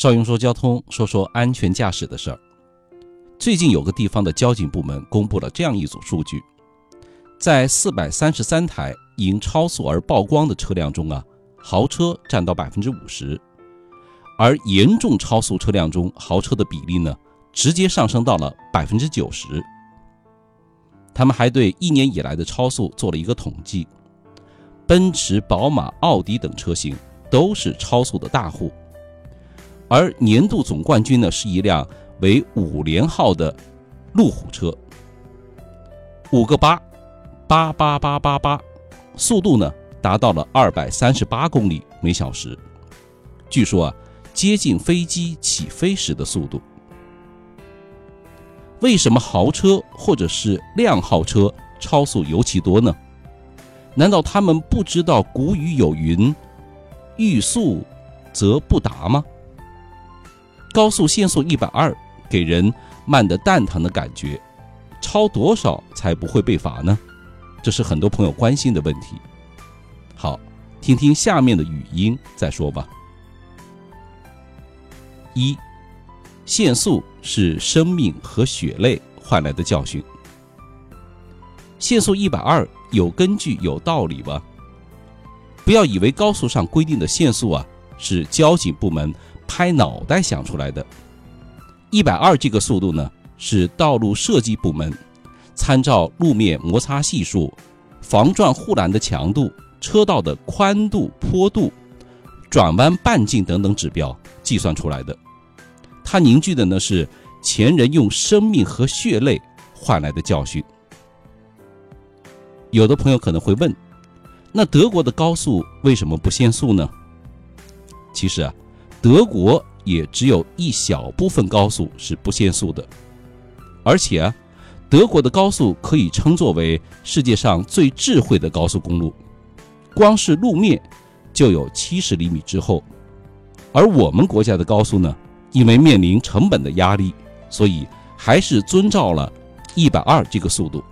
邵雍说交通，说说安全驾驶的事儿。最近有个地方的交警部门公布了这样一组数据，在四百三十三台因超速而曝光的车辆中啊，豪车占到百分之五十，而严重超速车辆中豪车的比例呢，直接上升到了百分之九十。他们还对一年以来的超速做了一个统计，奔驰、宝马、奥迪等车型都是超速的大户，而年度总冠军呢是一辆。为五连号的路虎车，五个八，八八八八八，速度呢达到了二百三十八公里每小时，据说啊接近飞机起飞时的速度。为什么豪车或者是靓号车超速尤其多呢？难道他们不知道古语有云“欲速则不达”吗？高速限速一百二。给人慢的蛋疼的感觉，超多少才不会被罚呢？这是很多朋友关心的问题。好，听听下面的语音再说吧。一，限速是生命和血泪换来的教训。限速一百二有根据有道理吧？不要以为高速上规定的限速啊是交警部门拍脑袋想出来的。一百二这个速度呢，是道路设计部门参照路面摩擦系数、防撞护栏的强度、车道的宽度、坡度、转弯半径等等指标计算出来的。它凝聚的呢是前人用生命和血泪换来的教训。有的朋友可能会问，那德国的高速为什么不限速呢？其实啊，德国。也只有一小部分高速是不限速的，而且啊，德国的高速可以称作为世界上最智慧的高速公路，光是路面就有七十厘米之厚，而我们国家的高速呢，因为面临成本的压力，所以还是遵照了一百二这个速度。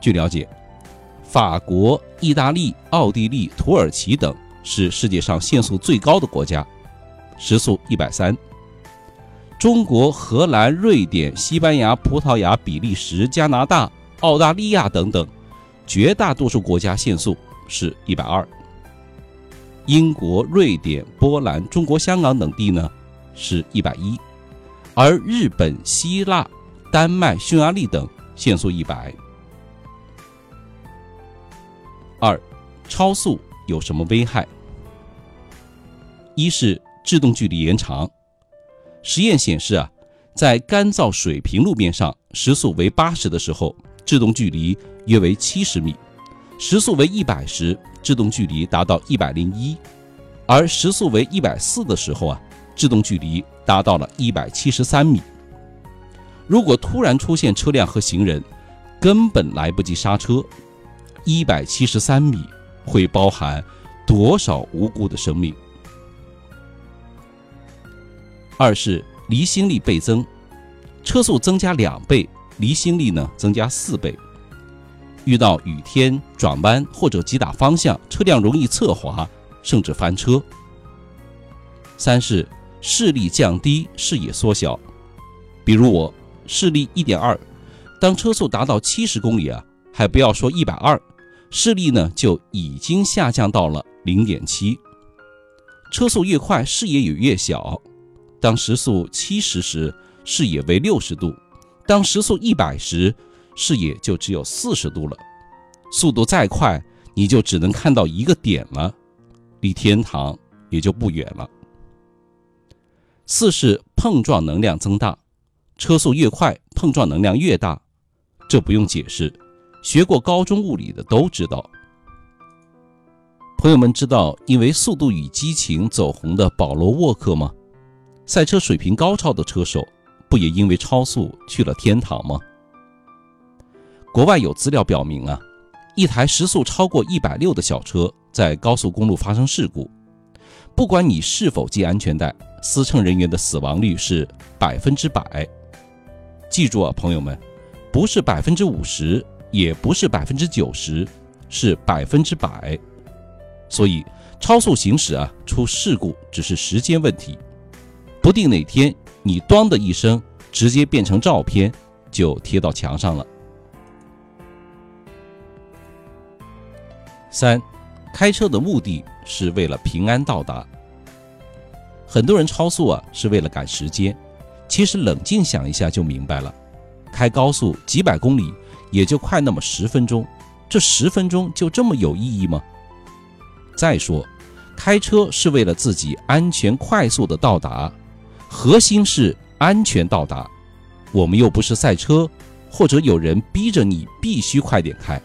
据了解，法国、意大利、奥地利、土耳其等。是世界上限速最高的国家，时速一百三。中国、荷兰、瑞典、西班牙、葡萄牙、比利时、加拿大、澳大利亚等等，绝大多数国家限速是一百二。英国、瑞典、波兰、中国香港等地呢是一百一，而日本、希腊、丹麦、匈牙利等限速一百。二，超速。有什么危害？一是制动距离延长。实验显示啊，在干燥水平路面上，时速为八十的时候，制动距离约为七十米；时速为一百时，制动距离达到一百零一；而时速为一百四的时候啊，制动距离达到了一百七十三米。如果突然出现车辆和行人，根本来不及刹车，一百七十三米。会包含多少无辜的生命？二是离心力倍增，车速增加两倍，离心力呢增加四倍。遇到雨天、转弯或者急打方向，车辆容易侧滑，甚至翻车。三是视力降低，视野缩小。比如我视力一点二，当车速达到七十公里啊，还不要说一百二。视力呢就已经下降到了零点七，车速越快，视野也越小。当时速七十时，视野为六十度；当时速一百时，视野就只有四十度了。速度再快，你就只能看到一个点了，离天堂也就不远了。四是碰撞能量增大，车速越快，碰撞能量越大，这不用解释。学过高中物理的都知道，朋友们知道因为《速度与激情》走红的保罗沃克吗？赛车水平高超的车手，不也因为超速去了天堂吗？国外有资料表明啊，一台时速超过一百六的小车在高速公路发生事故，不管你是否系安全带，司乘人员的死亡率是百分之百。记住啊，朋友们，不是百分之五十。也不是百分之九十，是百分之百。所以，超速行驶啊，出事故只是时间问题，不定哪天你“咣”的一声，直接变成照片，就贴到墙上了。三，开车的目的是为了平安到达。很多人超速啊，是为了赶时间。其实冷静想一下就明白了，开高速几百公里也就快那么十分钟，这十分钟就这么有意义吗？再说，开车是为了自己安全快速的到达，核心是安全到达。我们又不是赛车，或者有人逼着你必须快点开。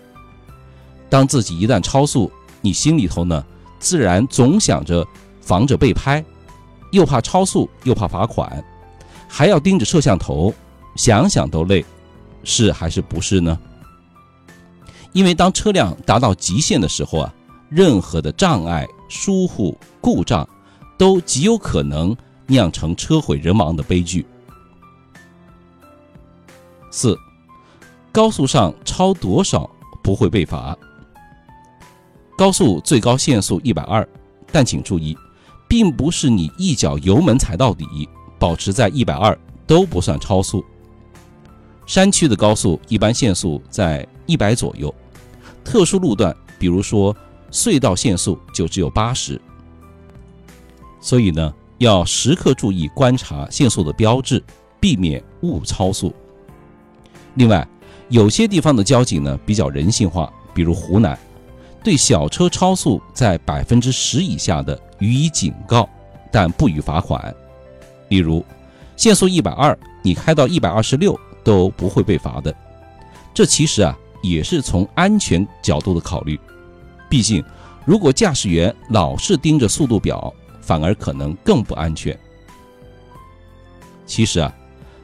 当自己一旦超速，你心里头呢，自然总想着防着被拍，又怕超速，又怕罚款，还要盯着摄像头，想想都累，是还是不是呢？因为当车辆达到极限的时候啊，任何的障碍、疏忽、故障，都极有可能酿成车毁人亡的悲剧。四，高速上超多少不会被罚？高速最高限速一百二，但请注意，并不是你一脚油门踩到底，保持在一百二都不算超速。山区的高速一般限速在一百左右，特殊路段，比如说隧道限速就只有八十。所以呢，要时刻注意观察限速的标志，避免误超速。另外，有些地方的交警呢比较人性化，比如湖南。对小车超速在百分之十以下的予以警告，但不予罚款。例如，限速一百二，你开到一百二十六都不会被罚的。这其实啊也是从安全角度的考虑。毕竟，如果驾驶员老是盯着速度表，反而可能更不安全。其实啊，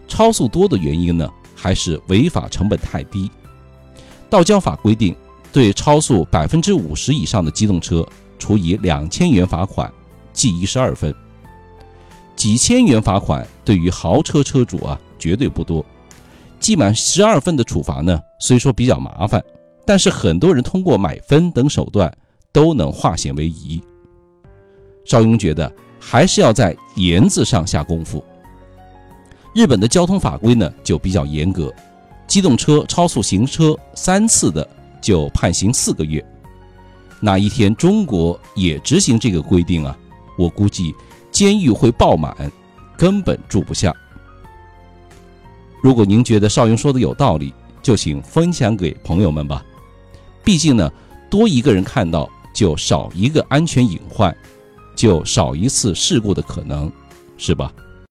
超速多的原因呢，还是违法成本太低。道交法规定。对超速百分之五十以上的机动车，处以两千元罚款，记一十二分。几千元罚款对于豪车车主啊，绝对不多。记满十二分的处罚呢，虽说比较麻烦，但是很多人通过买分等手段都能化险为夷。邵雍觉得还是要在严字上下功夫。日本的交通法规呢就比较严格，机动车超速行车三次的。就判刑四个月。哪一天中国也执行这个规定啊？我估计监狱会爆满，根本住不下。如果您觉得邵雍说的有道理，就请分享给朋友们吧。毕竟呢，多一个人看到，就少一个安全隐患，就少一次事故的可能，是吧？